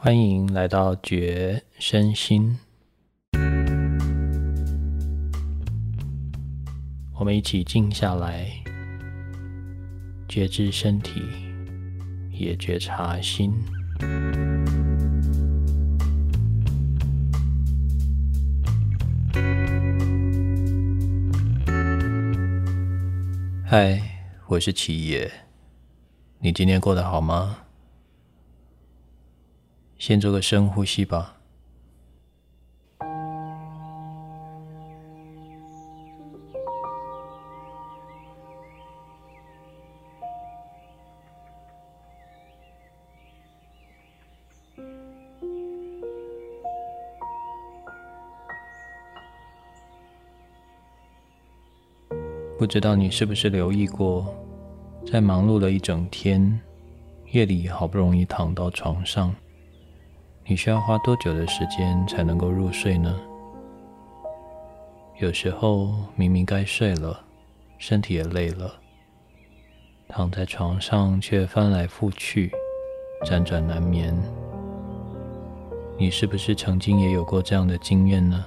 欢迎来到觉身心，我们一起静下来，觉知身体，也觉察心。嗨，我是七爷，你今天过得好吗？先做个深呼吸吧。不知道你是不是留意过，在忙碌了一整天，夜里好不容易躺到床上，你需要花多久的时间才能够入睡呢？有时候明明该睡了，身体也累了，躺在床上却翻来覆去，辗转难眠。你是不是曾经也有过这样的经验呢？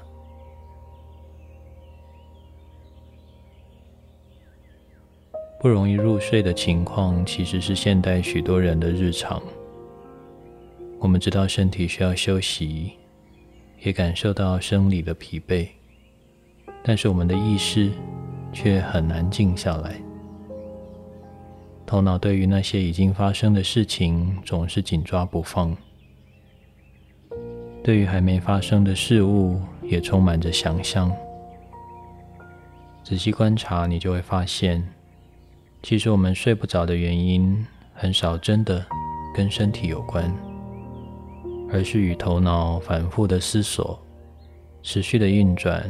不容易入睡的情况，其实是现代许多人的日常。我们知道身体需要休息，也感受到生理的疲惫，但是我们的意识却很难静下来。头脑对于那些已经发生的事情总是紧抓不放，对于还没发生的事物也充满着想象。仔细观察，你就会发现。其实我们睡不着的原因，很少真的跟身体有关，而是与头脑反复的思索、持续的运转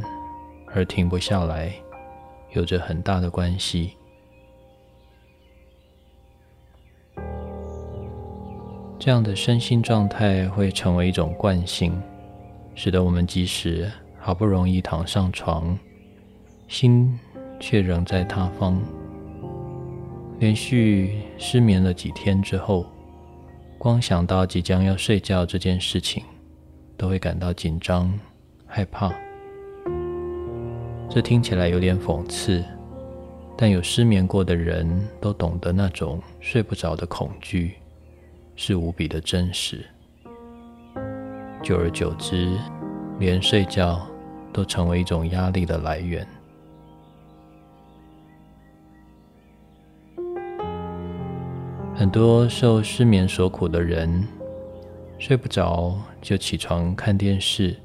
而停不下来，有着很大的关系。这样的身心状态会成为一种惯性，使得我们即使好不容易躺上床，心却仍在他方。连续失眠了几天之后，光想到即将要睡觉这件事情，都会感到紧张、害怕。这听起来有点讽刺，但有失眠过的人都懂得那种睡不着的恐惧是无比的真实。久而久之，连睡觉都成为一种压力的来源。很多受失眠所苦的人，睡不着就起床看电视、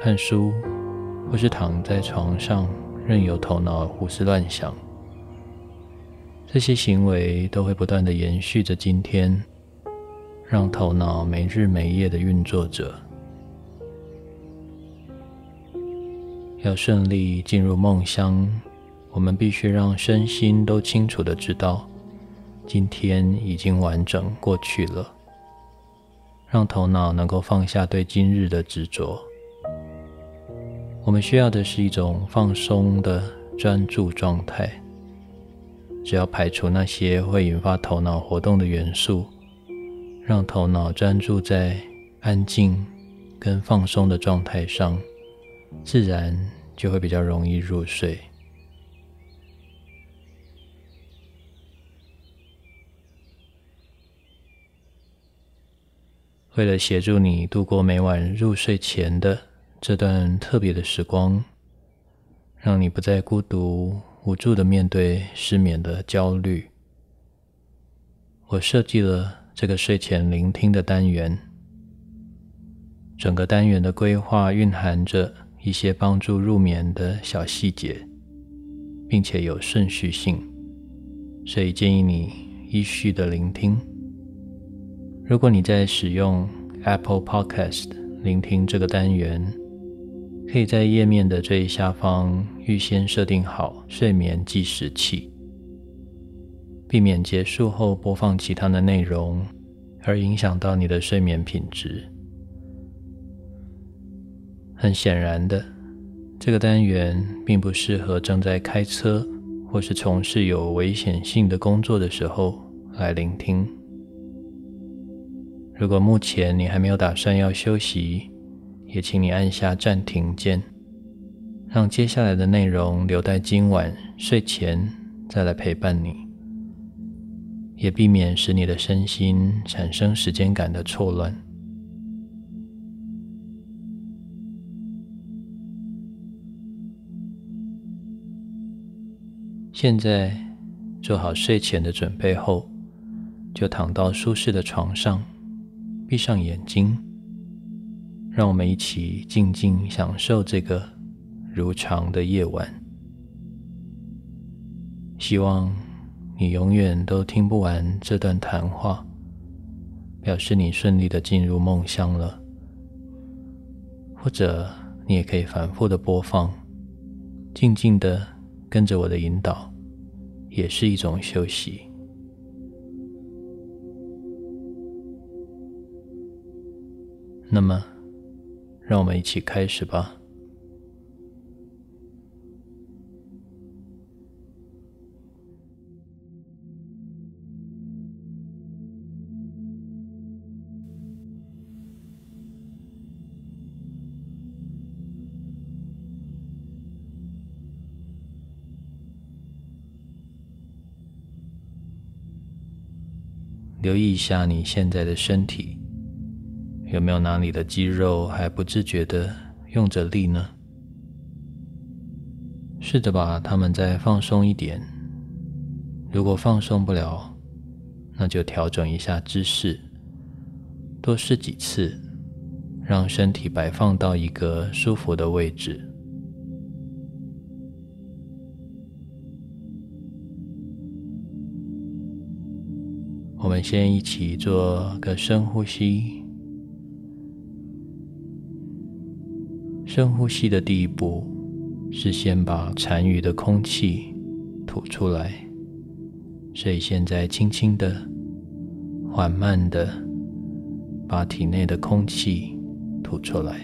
看书，或是躺在床上任由头脑胡思乱想。这些行为都会不断的延续着今天，让头脑没日没夜的运作着。要顺利进入梦乡，我们必须让身心都清楚的知道。今天已经完整过去了，让头脑能够放下对今日的执着。我们需要的是一种放松的专注状态。只要排除那些会引发头脑活动的元素，让头脑专注在安静跟放松的状态上，自然就会比较容易入睡。为了协助你度过每晚入睡前的这段特别的时光，让你不再孤独无助的面对失眠的焦虑，我设计了这个睡前聆听的单元。整个单元的规划蕴含着一些帮助入眠的小细节，并且有顺序性，所以建议你依序的聆听。如果你在使用 Apple Podcast 聆听这个单元，可以在页面的最下方预先设定好睡眠计时器，避免结束后播放其他的内容而影响到你的睡眠品质。很显然的，这个单元并不适合正在开车或是从事有危险性的工作的时候来聆听。如果目前你还没有打算要休息，也请你按下暂停键，让接下来的内容留待今晚睡前再来陪伴你，也避免使你的身心产生时间感的错乱。现在做好睡前的准备后，就躺到舒适的床上。闭上眼睛，让我们一起静静享受这个如常的夜晚。希望你永远都听不完这段谈话，表示你顺利的进入梦乡了。或者你也可以反复的播放，静静的跟着我的引导，也是一种休息。那么，让我们一起开始吧。留意一下你现在的身体。有没有哪里的肌肉还不自觉的用着力呢？试着把它们再放松一点。如果放松不了，那就调整一下姿势，多试几次，让身体摆放到一个舒服的位置。我们先一起做个深呼吸。深呼吸的第一步是先把残余的空气吐出来，所以现在轻轻的、缓慢的把体内的空气吐出来，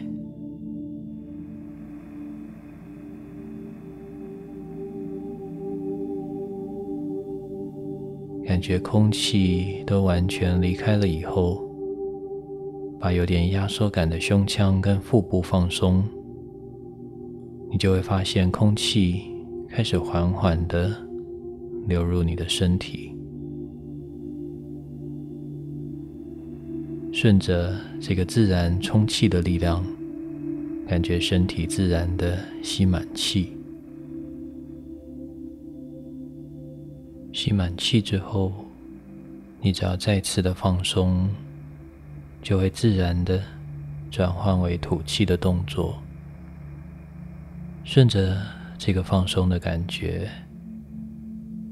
感觉空气都完全离开了以后，把有点压缩感的胸腔跟腹部放松。你就会发现，空气开始缓缓的流入你的身体，顺着这个自然充气的力量，感觉身体自然的吸满气。吸满气之后，你只要再次的放松，就会自然的转换为吐气的动作。顺着这个放松的感觉，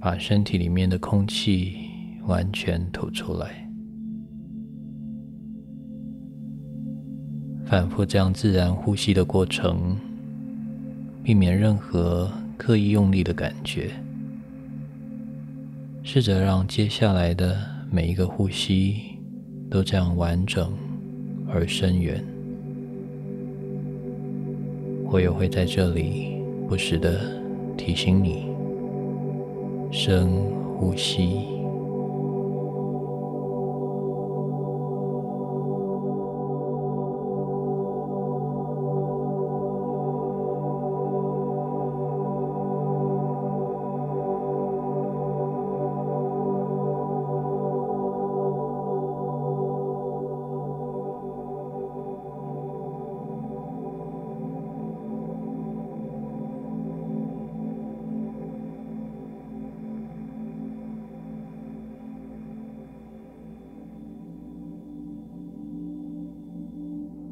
把身体里面的空气完全吐出来，反复这样自然呼吸的过程，避免任何刻意用力的感觉。试着让接下来的每一个呼吸都这样完整而深远。我也会在这里不时的提醒你，深呼吸。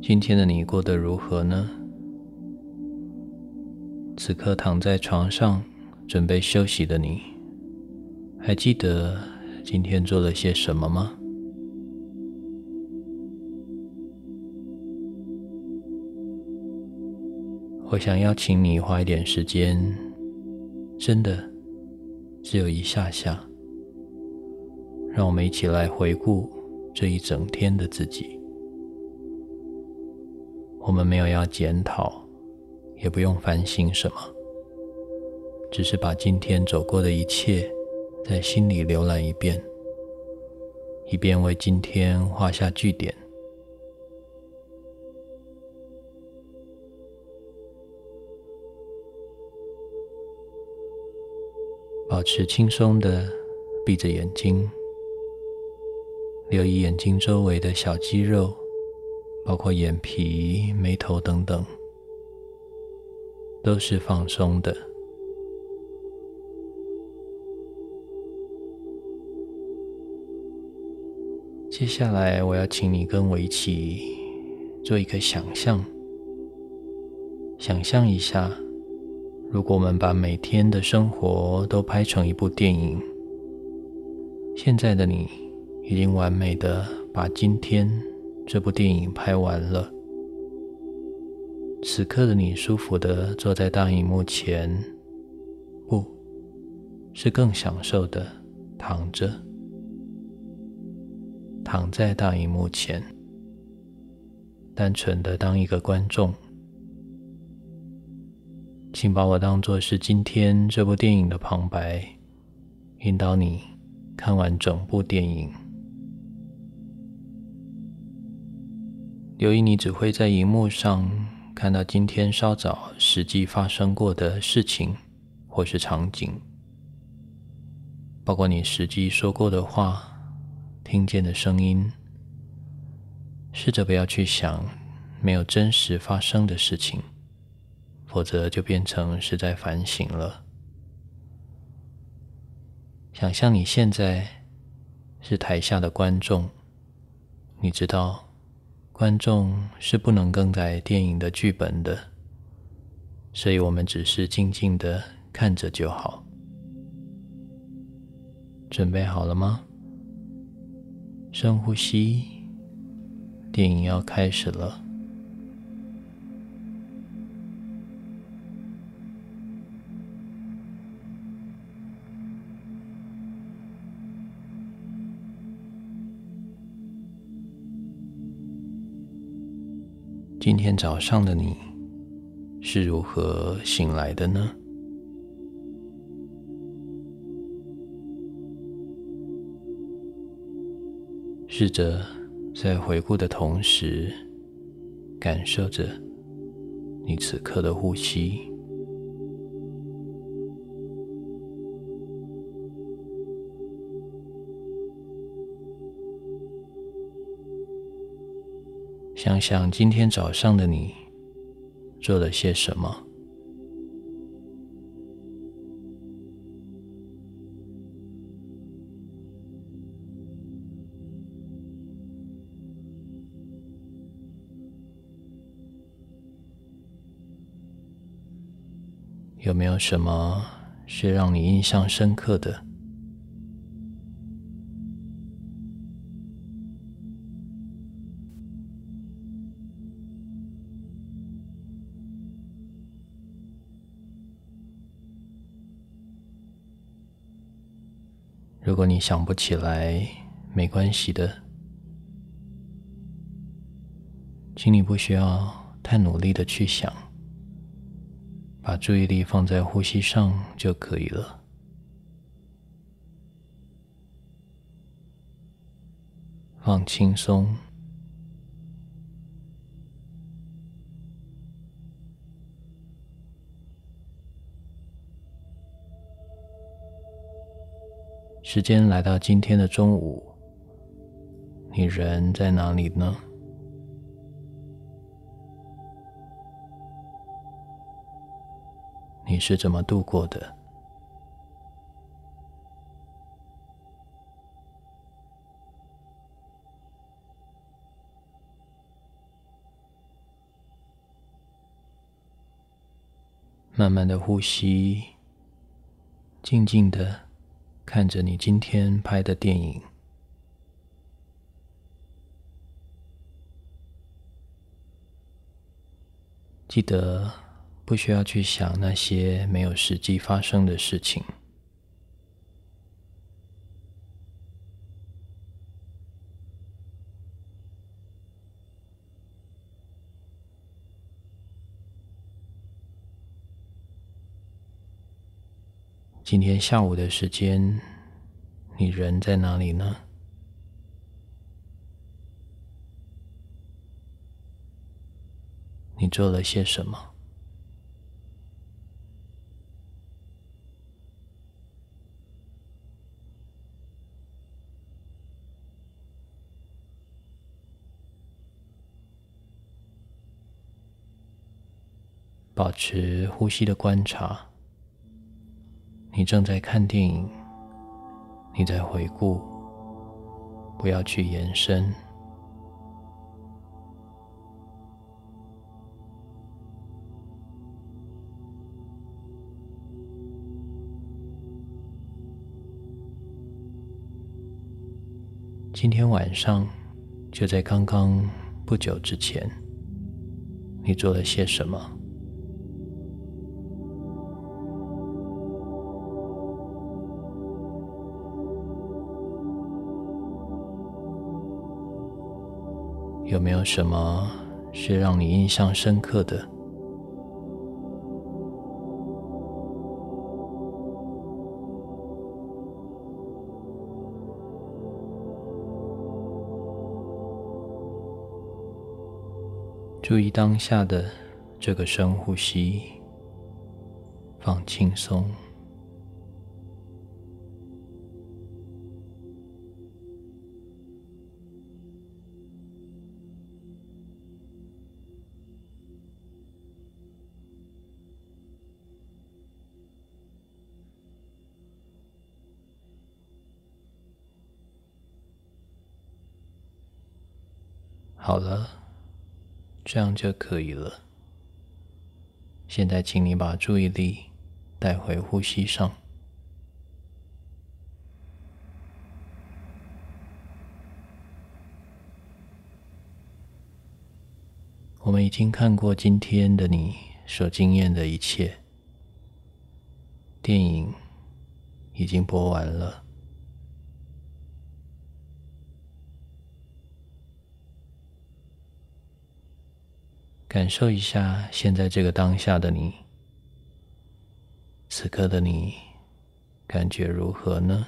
今天的你过得如何呢？此刻躺在床上准备休息的你，还记得今天做了些什么吗？我想邀请你花一点时间，真的只有一下下，让我们一起来回顾这一整天的自己。我们没有要检讨，也不用反省什么，只是把今天走过的一切在心里浏览一遍，以便为今天画下句点。保持轻松的闭着眼睛，留意眼睛周围的小肌肉，包括眼皮、眉头等等，都是放松的。接下来，我要请你跟我一起做一个想象，想象一下。如果我们把每天的生活都拍成一部电影，现在的你已经完美的把今天这部电影拍完了。此刻的你舒服的坐在大荧幕前，不是更享受的躺着，躺在大荧幕前，单纯的当一个观众。请把我当做是今天这部电影的旁白，引导你看完整部电影。留意你只会在荧幕上看到今天稍早实际发生过的事情或是场景，包括你实际说过的话、听见的声音。试着不要去想没有真实发生的事情。否则就变成是在反省了。想象你现在是台下的观众，你知道观众是不能更改电影的剧本的，所以我们只是静静的看着就好。准备好了吗？深呼吸，电影要开始了。今天早上的你是如何醒来的呢？试着在回顾的同时，感受着你此刻的呼吸。想想今天早上的你做了些什么？有没有什么是让你印象深刻的？如果你想不起来，没关系的，请你不需要太努力的去想，把注意力放在呼吸上就可以了，放轻松。时间来到今天的中午，你人在哪里呢？你是怎么度过的？慢慢的呼吸，静静的。看着你今天拍的电影，记得不需要去想那些没有实际发生的事情。今天下午的时间你人在哪里呢？你做了些什么？保持呼吸的观察。你正在看电影，你在回顾，不要去延伸。今天晚上，就在刚刚不久之前，你做了些什么？有没有什么是让你印象深刻的？注意当下的这个深呼吸，放轻松。这样就可以了。现在，请你把注意力带回呼吸上。我们已经看过今天的你所经验的一切，电影已经播完了。感受一下现在这个当下的你，此刻的你感觉如何呢？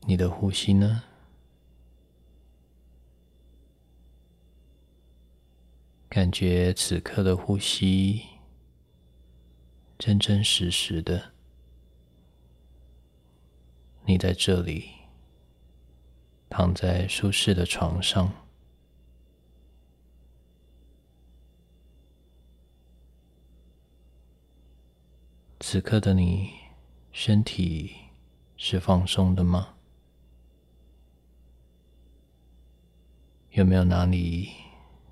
你的呼吸呢？感觉此刻的呼吸真真实实的。你在这里，躺在舒适的床上，此刻的你身体是放松的吗？有没有哪里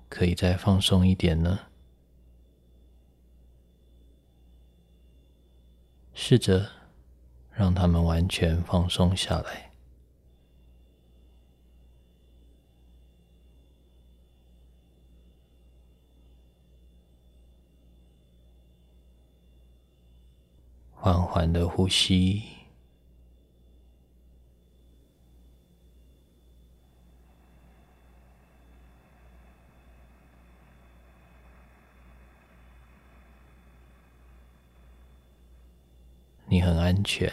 可以再放松一点呢？试着。让他们完全放松下来，缓缓的呼吸。你很安全。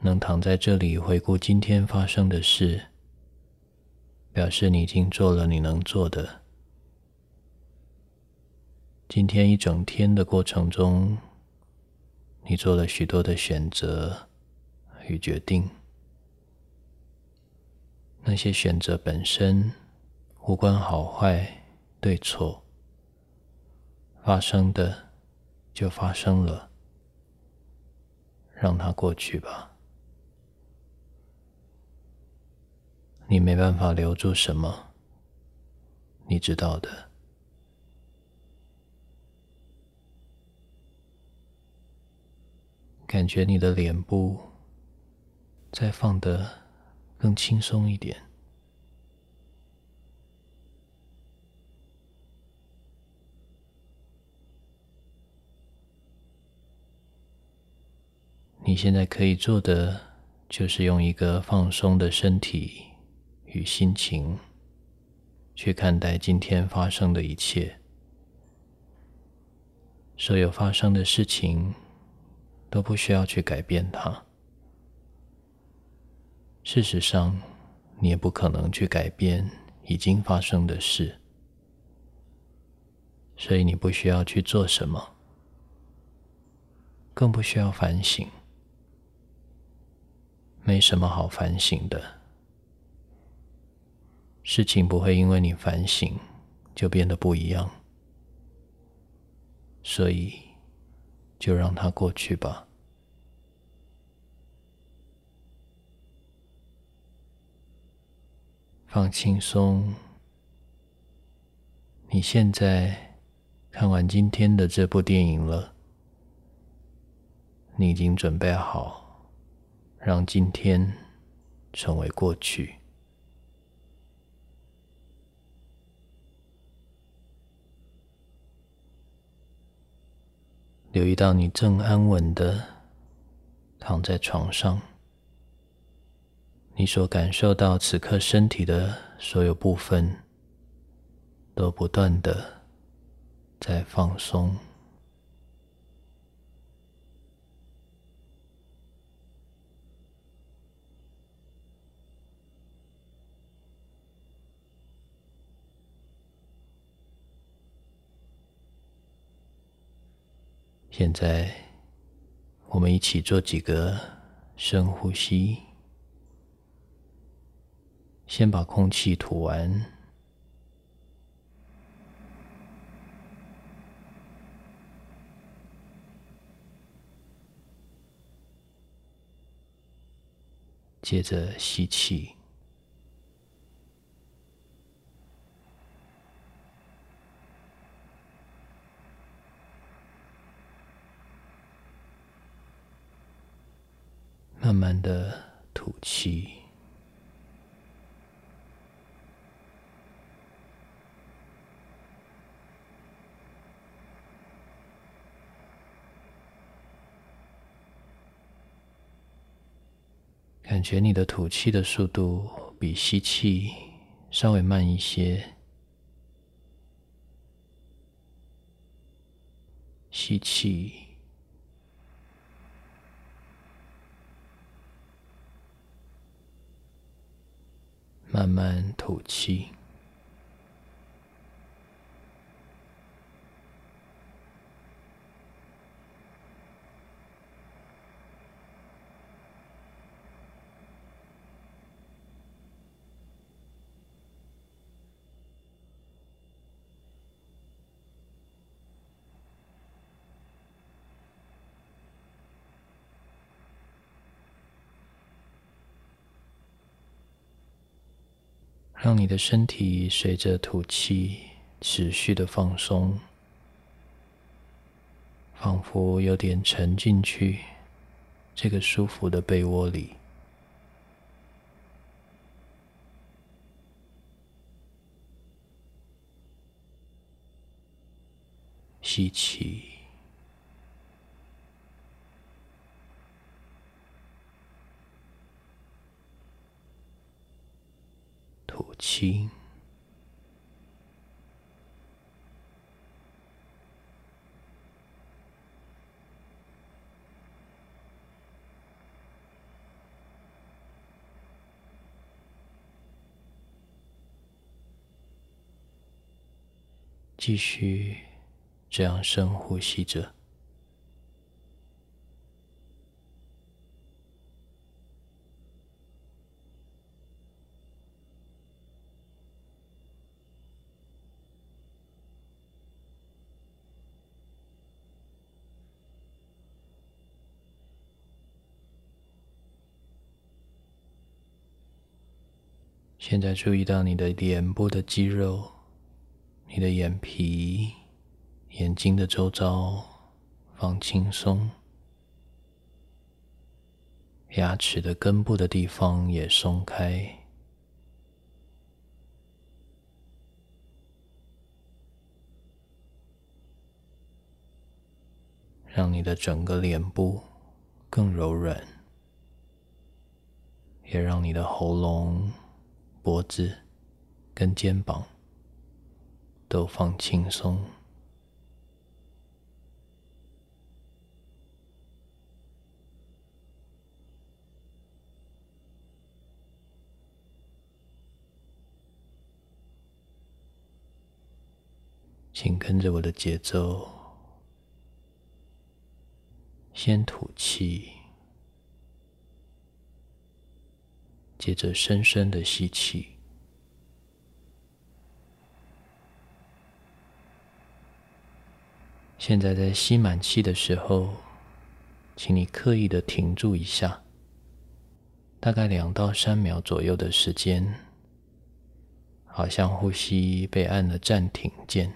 能躺在这里回顾今天发生的事，表示你已经做了你能做的。今天一整天的过程中，你做了许多的选择与决定，那些选择本身无关好坏对错，发生的就发生了，让它过去吧。你没办法留住什么，你知道的。感觉你的脸部再放得更轻松一点，你现在可以做的，就是用一个放松的身体与心情，去看待今天发生的一切。所有发生的事情，都不需要去改变它。事实上，你也不可能去改变已经发生的事，所以你不需要去做什么，更不需要反省。没什么好反省的，事情不会因为你反省就变得不一样，所以就让它过去吧。放轻松。你现在看完今天的这部电影了，你已经准备好让今天成为过去。留意到你正安稳的躺在床上。你所感受到此刻身体的所有部分，都不断的在放松。现在，我们一起做几个深呼吸。先把空气吐完，接着吸气，慢慢的吐气。感觉你的吐气的速度比吸气稍微慢一些。吸气，慢吐气。让你的身体随着吐气持续的放松，仿佛有点沉进去这个舒服的被窝里。吸气。吐气，继续这样深呼吸着。现在注意到你的脸部的肌肉，你的眼皮、眼睛的周遭放轻松，牙齿的根部的地方也松开，让你的整个脸部更柔软，也让你的喉咙、脖子跟肩膀都放轻松。请跟着我的节奏，先吐气，接着深深的吸气。现在在吸满气的时候，请你刻意的停住一下，大概两到三秒左右的时间，好像呼吸被按了暂停键。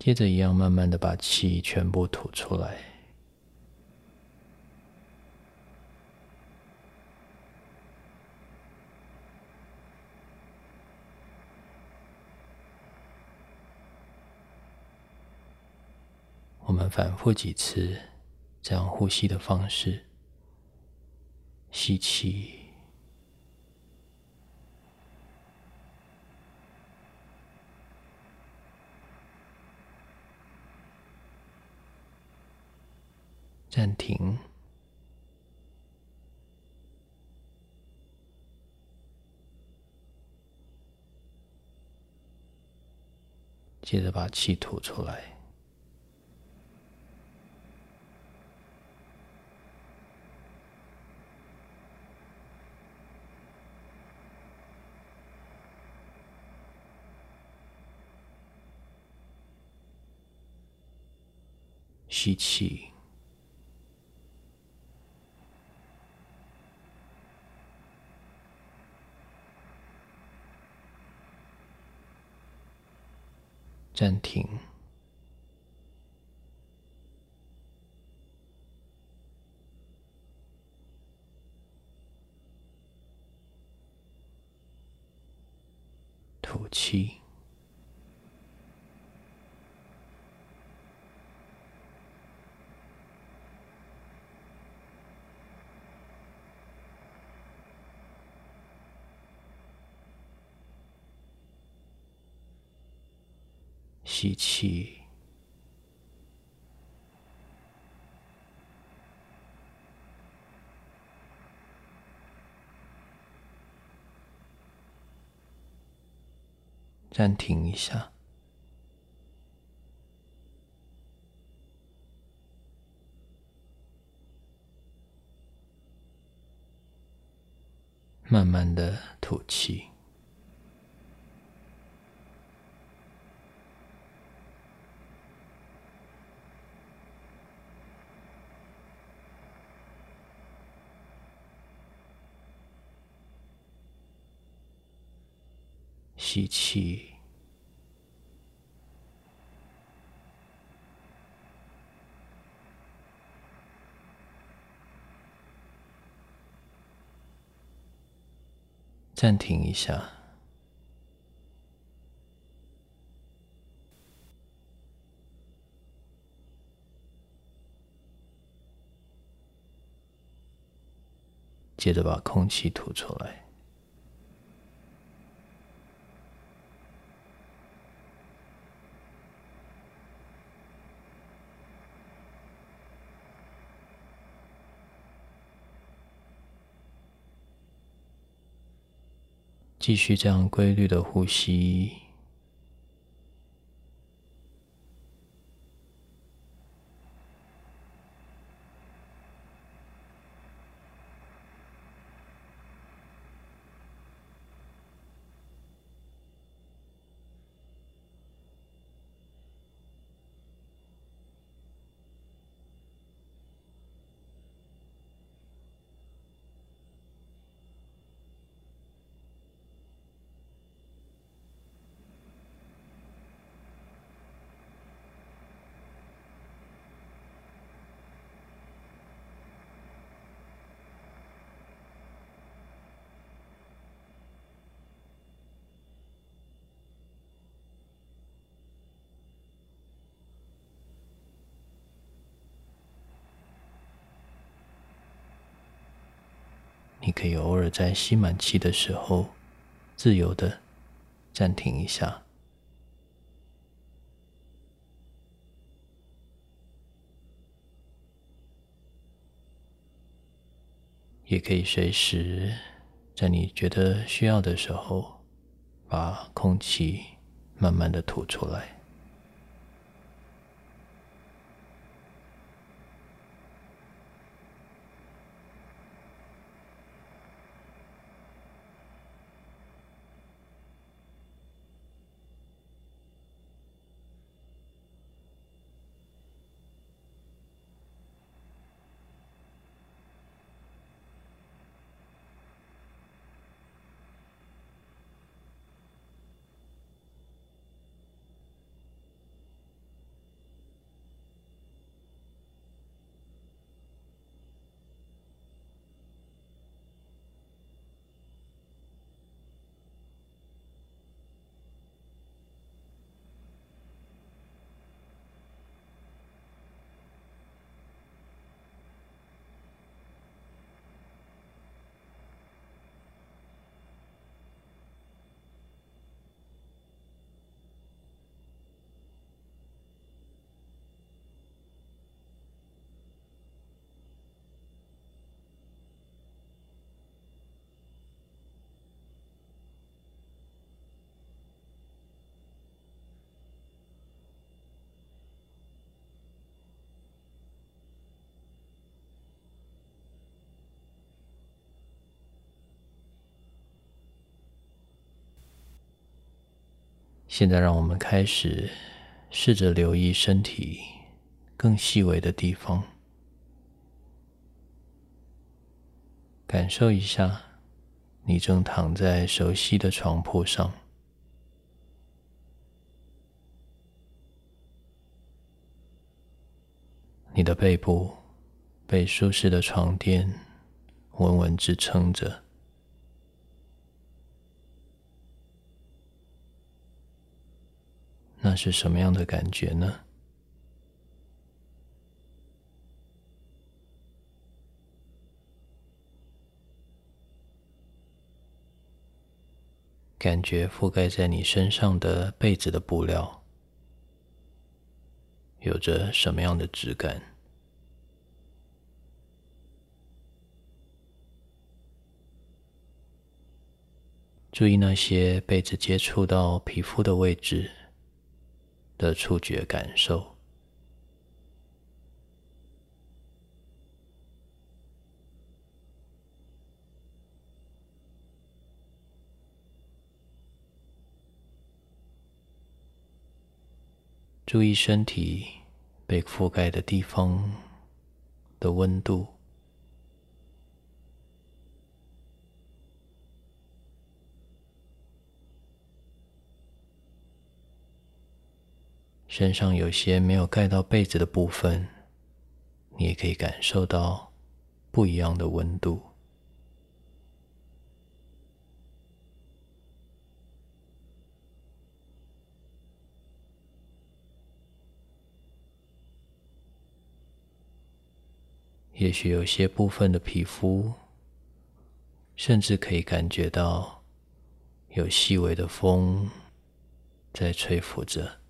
接着一样，慢慢的把气全部吐出来。我们反复几次这样呼吸的方式，吸气。暂停，接着把气吐出来，吸气。暂停，吐气，吸气，暂停一下，慢慢的吐气。吸气，暂停一下，接着把空气吐出来。继续这样规律的呼吸。在吸满气的时候，自由的暂停一下，也可以随时在你觉得需要的时候，把空气慢慢的吐出来。现在，让我们开始试着留意身体更细微的地方，感受一下你正躺在熟悉的床铺上，你的背部被舒适的床垫稳稳支撑着。那是什么样的感觉呢？感觉覆盖在你身上的被子的布料有着什么样的质感？注意那些被子接触到皮肤的位置。的触觉感受，注意身体被覆盖的地方的温度。身上有些没有盖到被子的部分，你也可以感受到不一样的温度。也许有些部分的皮肤，甚至可以感觉到有细微的风在吹拂着。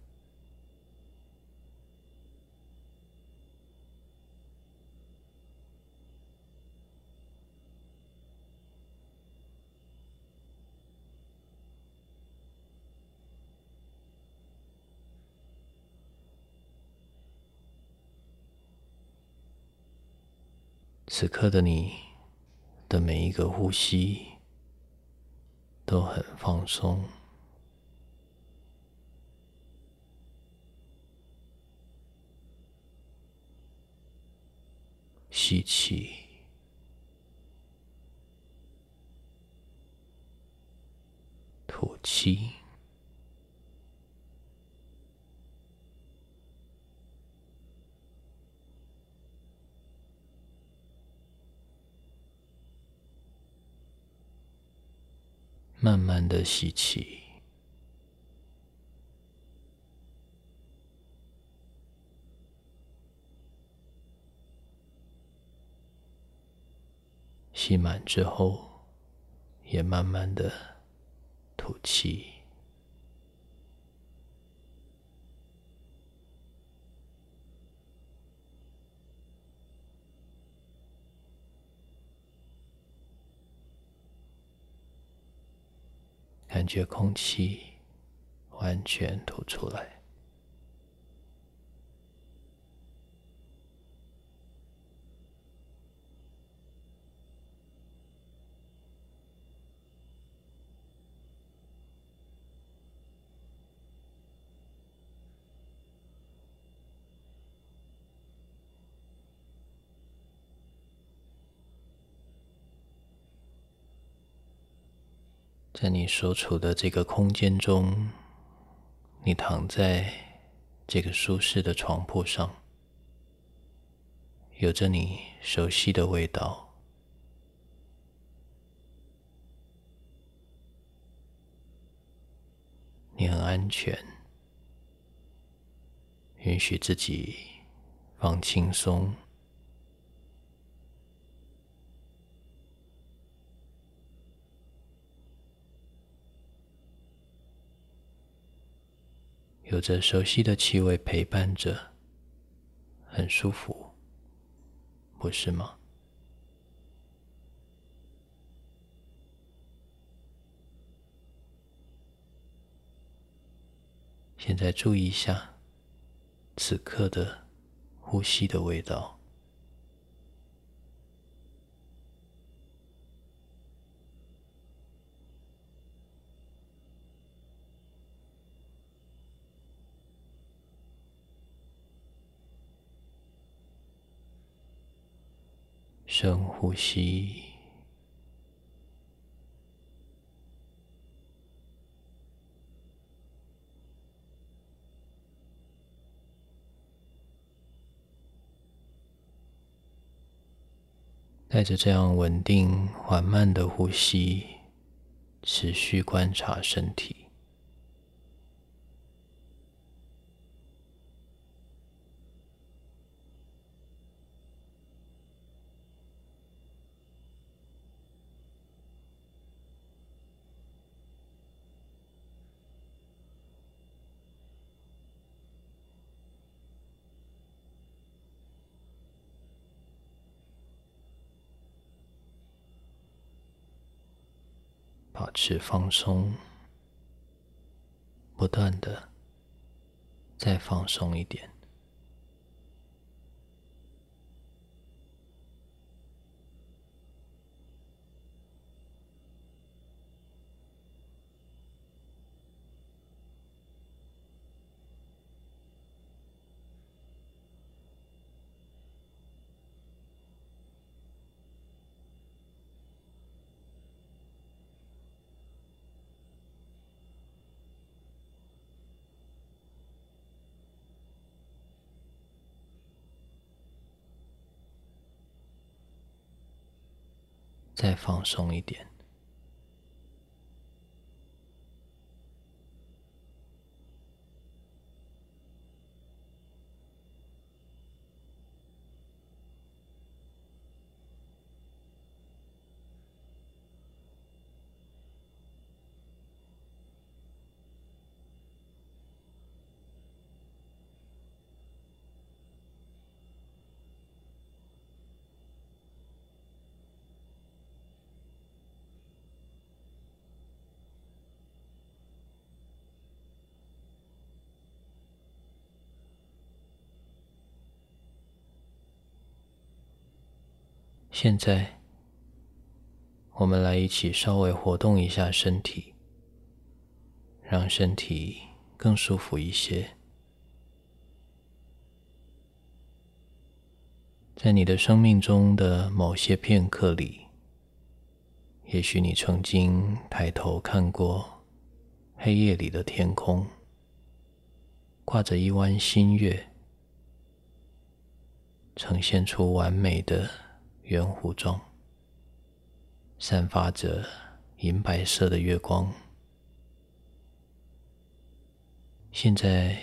此刻的你的每一个呼吸都很放松，吸气，吐气。慢慢的吸气，吸满之后，也慢慢的吐气。感觉空气完全吐出来。在你所处的这个空间中，你躺在这个舒适的床铺上，有着你熟悉的味道，你很安全，允许自己放轻松。有着熟悉的气味陪伴着，很舒服，不是吗？现在注意一下此刻的呼吸的味道。深呼吸，带着这样稳定、缓慢的呼吸，持续观察身体。保持放松，不断的再放松一点。再放松一点。现在，我们来一起稍微活动一下身体，让身体更舒服一些。在你的生命中的某些片刻里，也许你曾经抬头看过黑夜里的天空，挂着一弯新月，呈现出完美的。圆弧状，散发着银白色的月光。现在，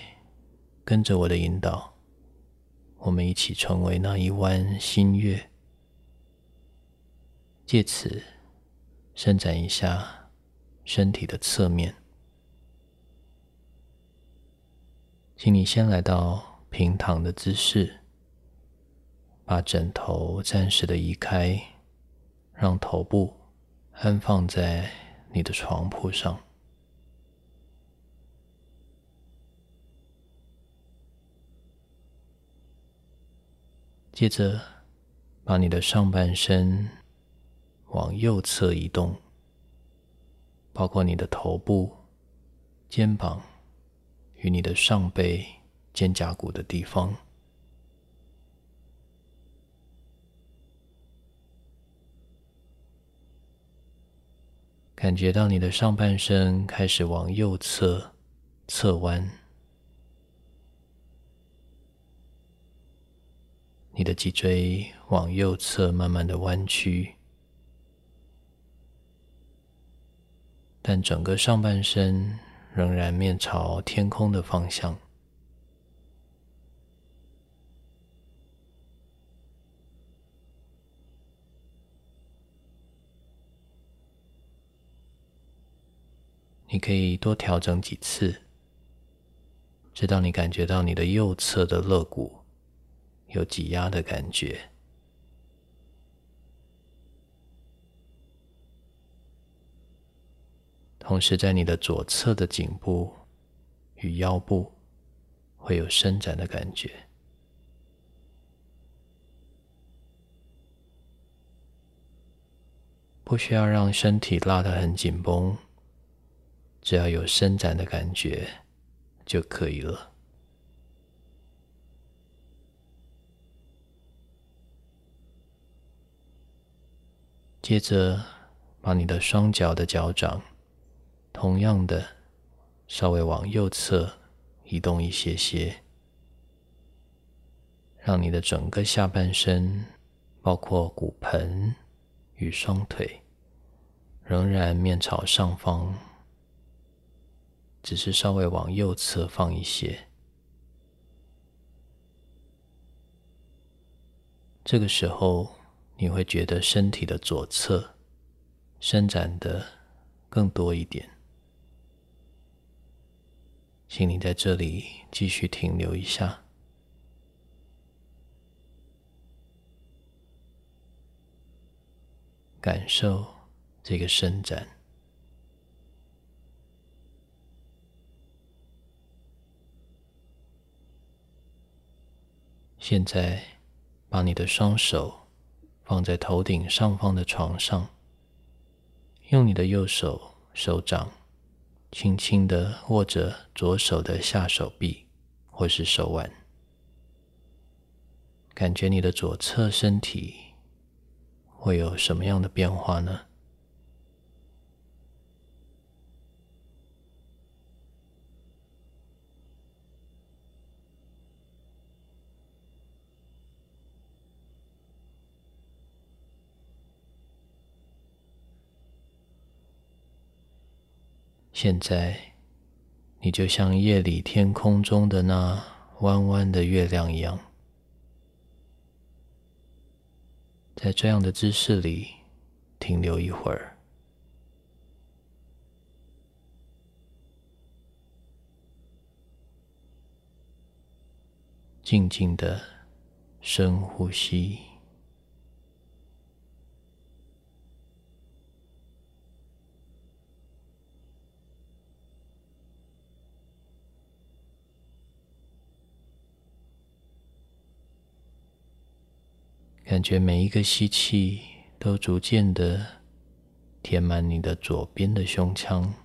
跟着我的引导，我们一起成为那一弯新月，借此伸展一下身体的侧面。请你先来到平躺的姿势，把枕头暂时的移开，让头部安放在你的床铺上。接着，把你的上半身往右侧移动，包括你的头部、肩膀。与你的上背、肩胛骨的地方，感觉到你的上半身开始往右侧侧弯，你的脊椎往右侧慢慢的弯曲，但整个上半身。仍然面朝天空的方向，你可以多调整几次，直到你感觉到你的右侧的肋骨有挤压的感觉。同时，在你的左侧的颈部与腰部会有伸展的感觉，不需要让身体拉得很紧绷，只要有伸展的感觉就可以了。接着，把你的双脚的脚掌。同样的，稍微往右侧移动一些些，让你的整个下半身，包括骨盆与双腿，仍然面朝上方，只是稍微往右侧放一些。这个时候，你会觉得身体的左侧伸展的更多一点。请你在这里继续停留一下，感受这个伸展。现在，把你的双手放在头顶上方的床上，用你的右手手掌。轻轻的握着左手的下手臂或是手腕，感觉你的左侧身体会有什么样的变化呢？现在，你就像夜里天空中的那弯弯的月亮一样，在这样的姿势里停留一会儿，静静的深呼吸。感觉每一个吸气都逐渐的填满你的左边的胸腔，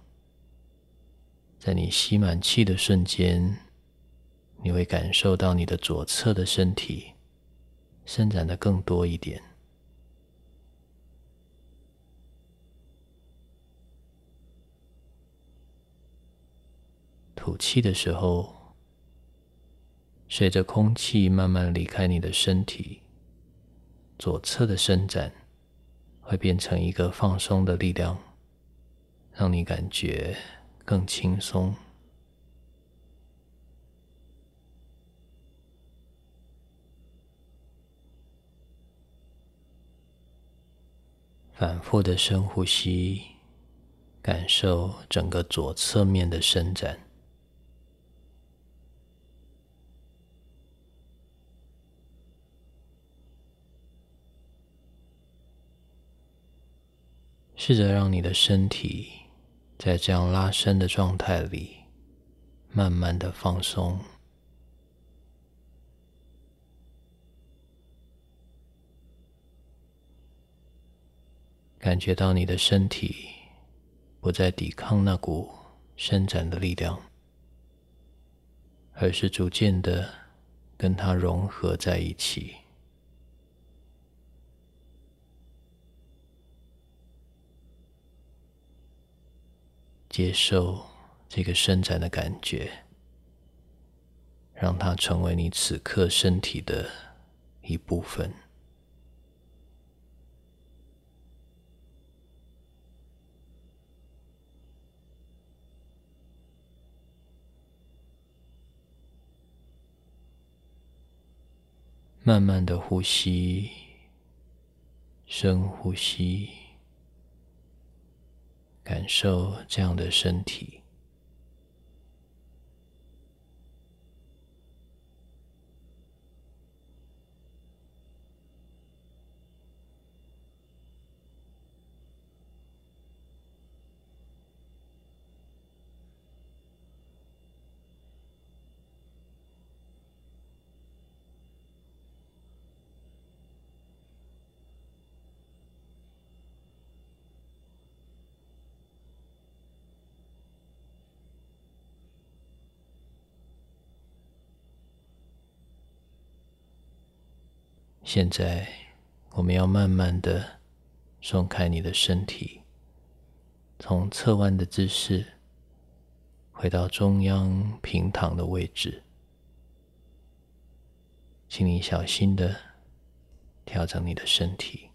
在你吸满气的瞬间，你会感受到你的左侧的身体伸展的更多一点。吐气的时候，随着空气慢慢离开你的身体。左侧的伸展会变成一个放松的力量，让你感觉更轻松。反复的深呼吸，感受整个左侧面的伸展。试着让你的身体在这样拉伸的状态里，慢慢的放松。感觉到你的身体不再抵抗那股伸展的力量，而是逐渐的跟它融合在一起，接受这个伸展的感觉，让它成为你此刻身体的一部分。慢慢的呼吸，深呼吸，感受这样的身体。现在，我们要慢慢的松开你的身体，从侧弯的姿势回到中央平躺的位置。请你小心的调整你的身体，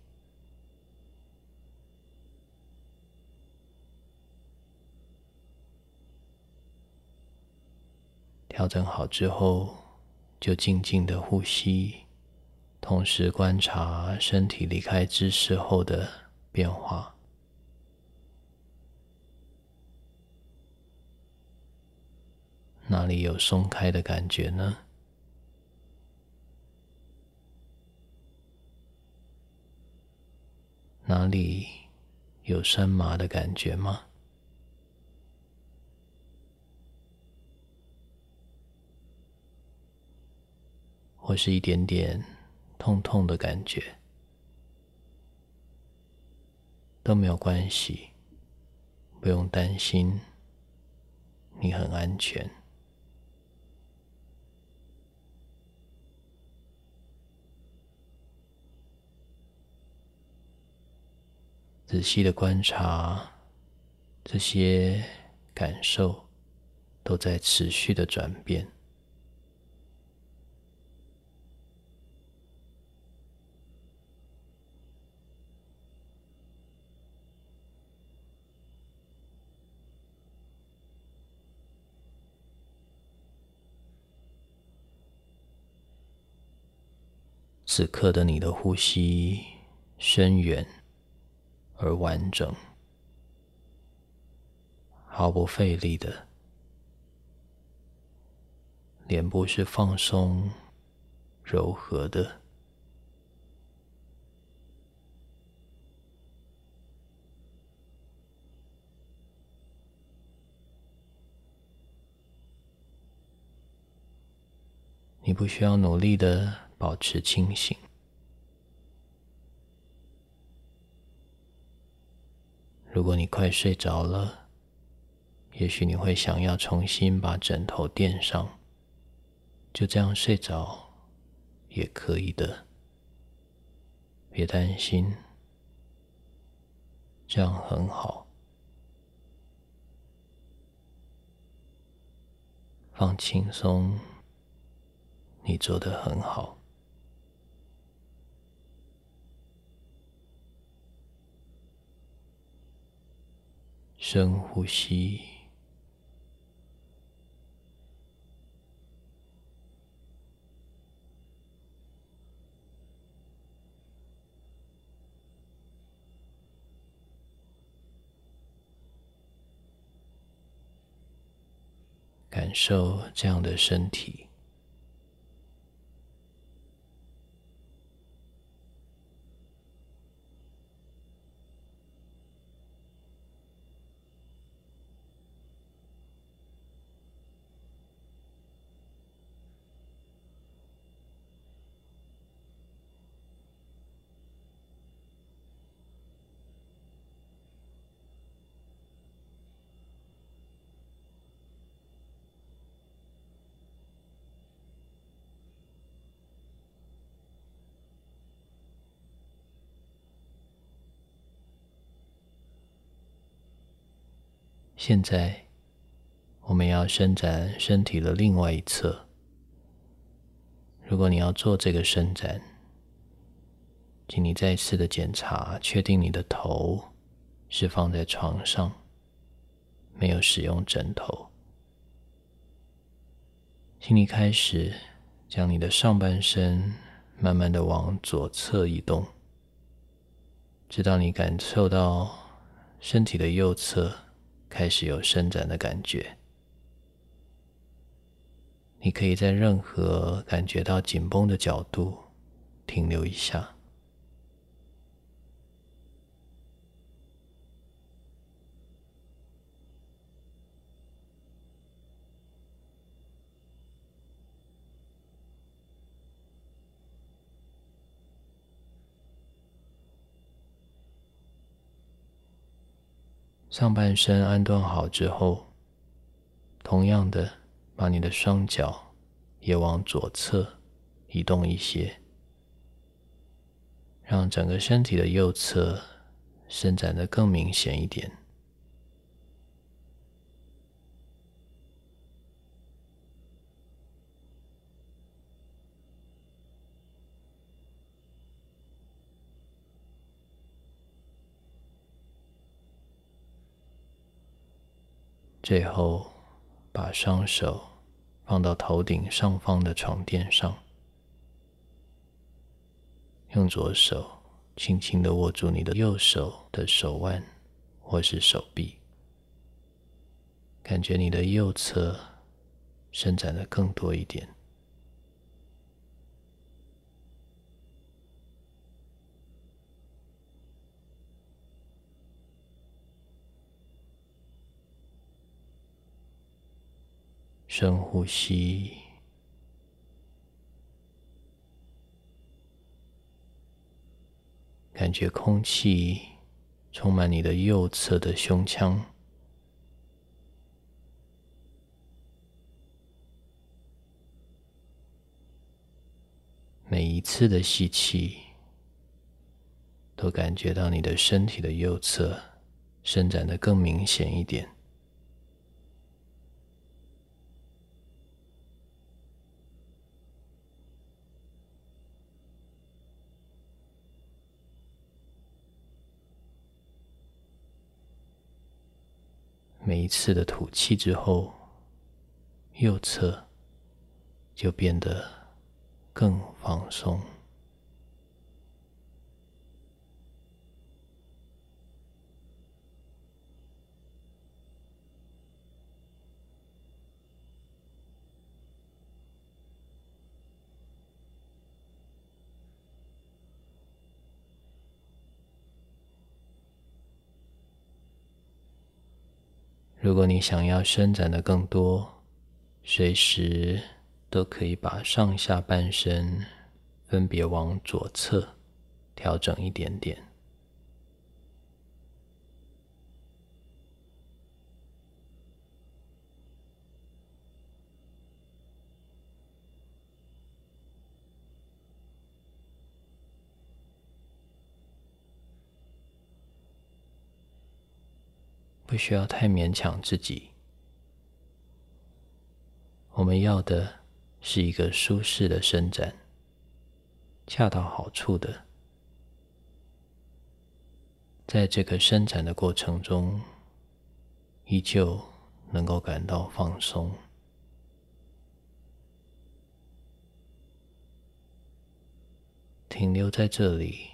调整好之后，就静静的呼吸。同时观察身体离开姿势后的变化，哪里有松开的感觉呢？哪里有酸麻的感觉吗？或是一点点？痛痛的感觉都没有关系，不用担心，你很安全。仔细的观察，这些感受都在持续的转变。此刻的你的呼吸深远而完整，毫不费力的，脸部是放松、柔和的。你不需要努力的。保持清醒。如果你快睡着了，也许你会想要重新把枕头垫上，就这样睡着也可以的。别担心，这样很好。放轻松，你做的很好。深呼吸。感受这样的身体。现在，我们要伸展身体的另外一侧。如果你要做这个伸展，请你再次的检查，确定你的头是放在床上，没有使用枕头。请你开始将你的上半身慢慢的往左侧移动，直到你感受到身体的右侧。开始有伸展的感觉，你可以在任何感觉到紧绷的角度停留一下。上半身安顿好之后，同样的，把你的双脚也往左侧移动一些，让整个身体的右侧伸展的更明显一点。最后，把双手放到头顶上方的床垫上，用左手轻轻的握住你的右手的手腕或是手臂，感觉你的右侧伸展的更多一点。深呼吸，感觉空气充满你的右侧的胸腔。每一次的吸气，都感觉到你的身体的右侧伸展的更明显一点。每一次的吐气之后，右侧就变得更放松。如果你想要伸展的更多，随时都可以把上下半身分别往左侧调整一点点。不需要太勉强自己，我们要的是一个舒适的伸展，恰到好处的，在这个伸展的过程中，依旧能够感到放松，停留在这里，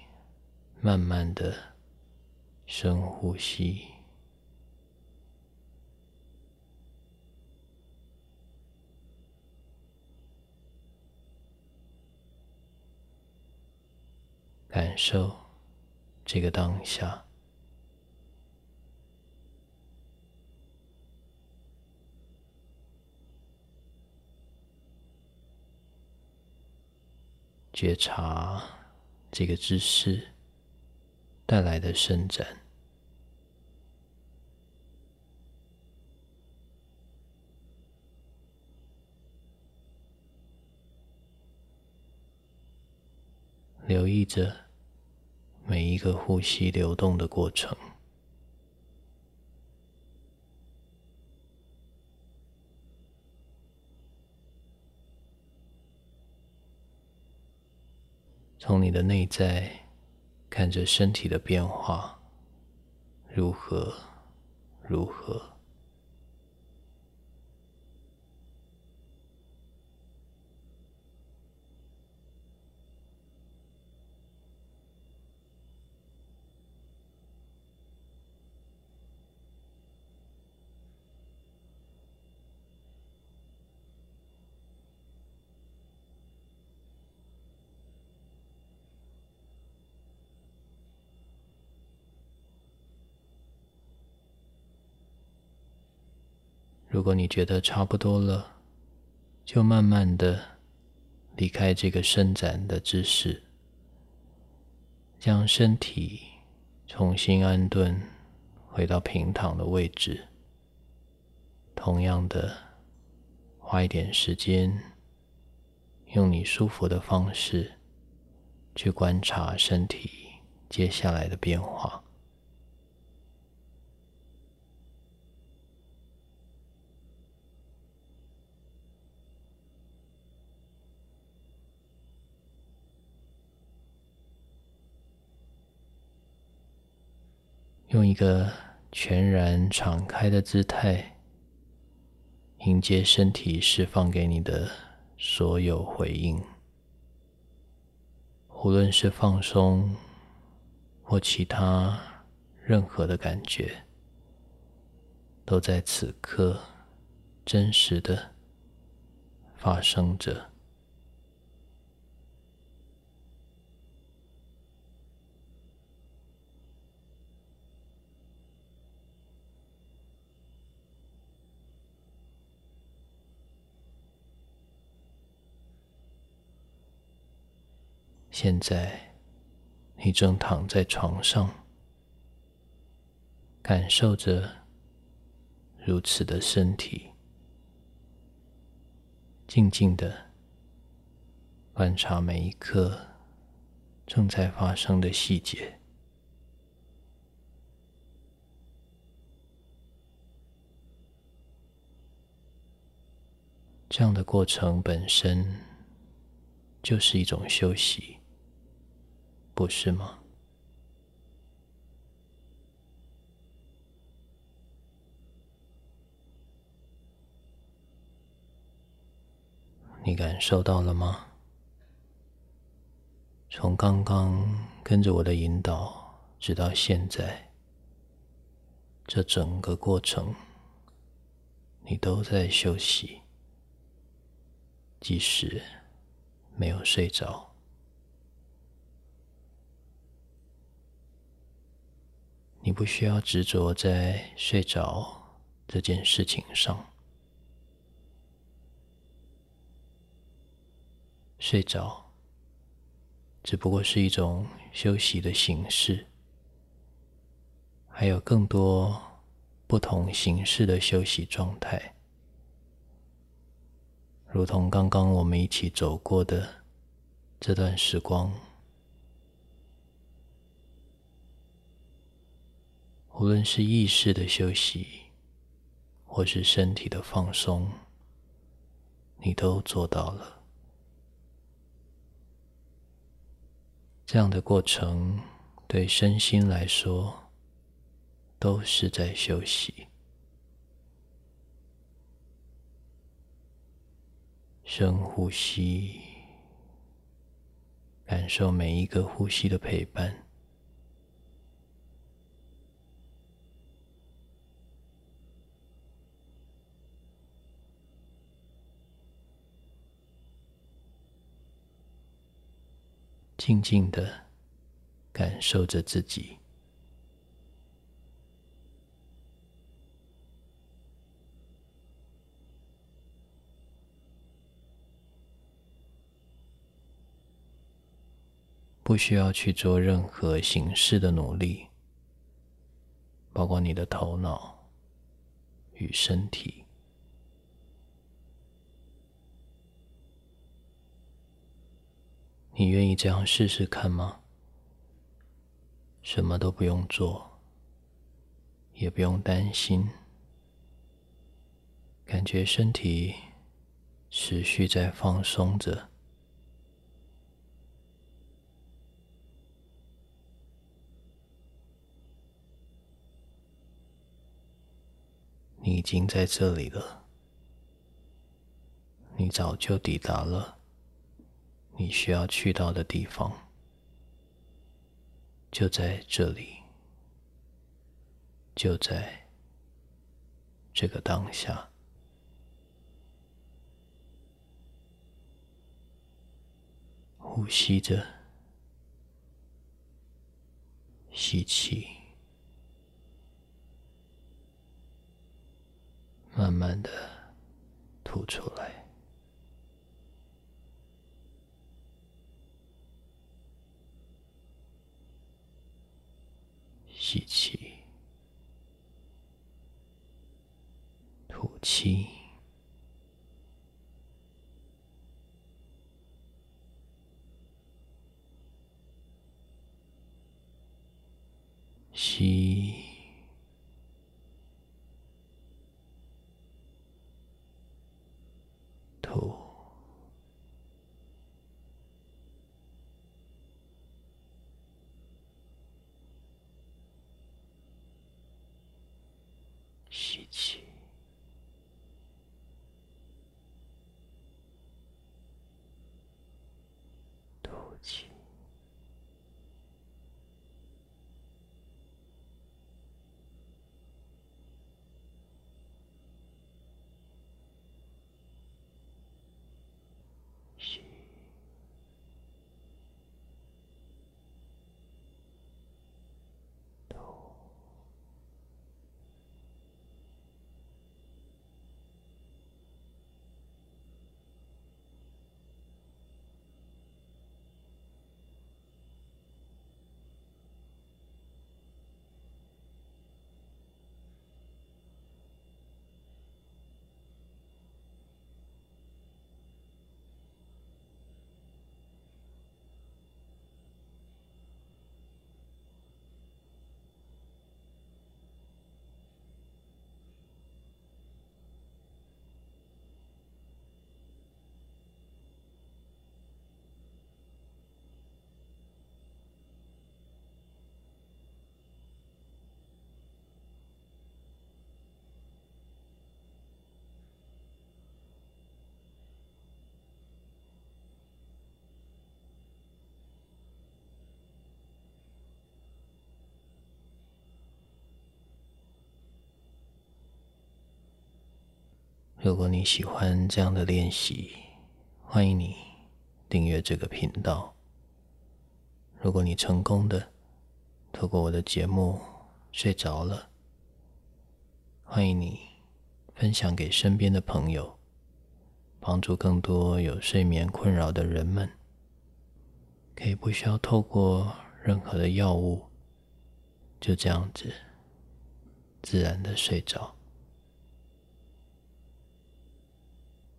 慢慢的深呼吸。感受这个当下。觉察这个姿势带来的伸展，留意着每一个呼吸流动的过程。从你的内在看着身体的变化，如何如何。如果你觉得差不多了，就慢慢的离开这个伸展的姿势，将身体重新安顿回到平躺的位置。同样的，花一点时间，用你舒服的方式去观察身体接下来的变化。用一个全然敞开的姿态，迎接身体释放给你的所有回应，无论是放松或其他任何的感觉，都在此刻真实的发生着。现在，你正躺在床上，感受着如此的身体，静静的观察每一刻正在发生的细节。这样的过程本身就是一种休息。不是吗？你感受到了吗？从刚刚跟着我的引导，直到现在，这整个过程，你都在休息，即使没有睡着。你不需要执着在睡着这件事情上，睡着只不过是一种休息的形式，还有更多不同形式的休息状态，如同刚刚我们一起走过的这段时光。无论是意识的休息，或是身体的放松，你都做到了。这样的过程对身心来说都是在休息。深呼吸，感受每一个呼吸的陪伴。静静的感受着自己。不需要去做任何形式的努力，包括你的头脑与身体。你愿意这样试试看吗？什么都不用做，也不用担心，感觉身体持续在放松着。你已经在这里了，你早就抵达了你需要去到的地方，就在这里，就在这个当下，呼吸着，吸气。慢慢的吐出来，吸气，吐气，吸。如果你喜欢这样的练习，欢迎你订阅这个频道。如果你成功的透过我的节目睡着了，欢迎你分享给身边的朋友，帮助更多有睡眠困扰的人们，可以不需要透过任何的药物，就这样子自然的睡着。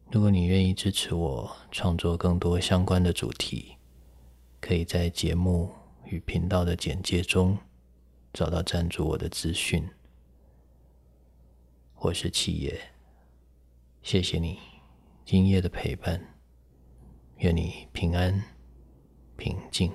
如果你愿意支持我创作更多相关的主题，可以在节目与频道的简介中找到赞助我的资讯。我是七爷，谢谢你今夜的陪伴，愿你平安平静。